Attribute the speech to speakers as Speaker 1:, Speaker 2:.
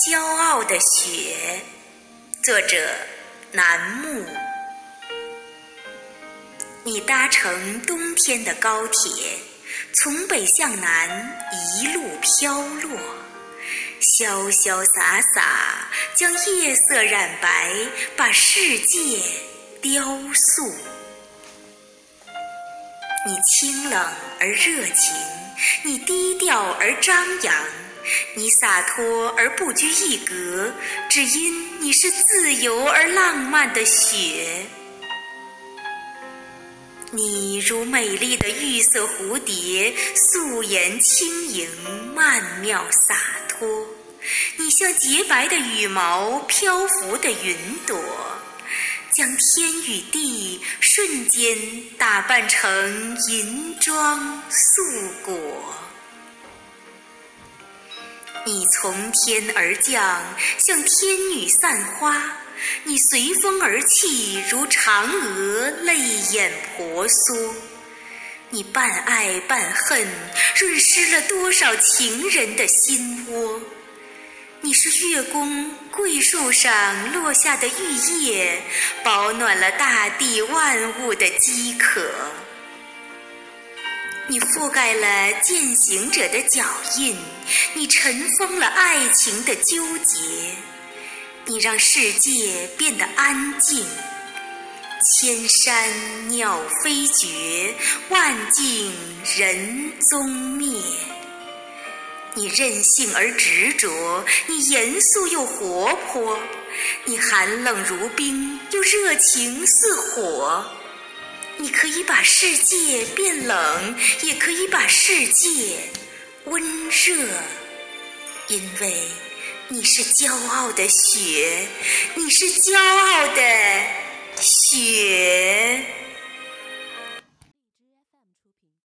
Speaker 1: 骄傲的雪，作者楠木。你搭乘冬天的高铁，从北向南一路飘落，潇潇洒洒将夜色染白，把世界雕塑。你清冷而热情，你低调而张扬。你洒脱而不拘一格，只因你是自由而浪漫的雪。你如美丽的玉色蝴蝶，素颜轻盈，曼妙洒脱。你像洁白的羽毛，漂浮的云朵，将天与地瞬间打扮成银装素裹。你从天而降，像天女散花；你随风而泣，如嫦娥泪眼婆娑。你半爱半恨，润湿了多少情人的心窝。你是月宫桂树上落下的玉叶，保暖了大地万物的饥渴。你覆盖了践行者的脚印，你尘封了爱情的纠结，你让世界变得安静，千山鸟飞绝，万径人踪灭。你任性而执着，你严肃又活泼，你寒冷如冰，又热情似火。你可以把世界变冷也可以把世界温热。因为你是骄傲的雪你是骄傲的雪。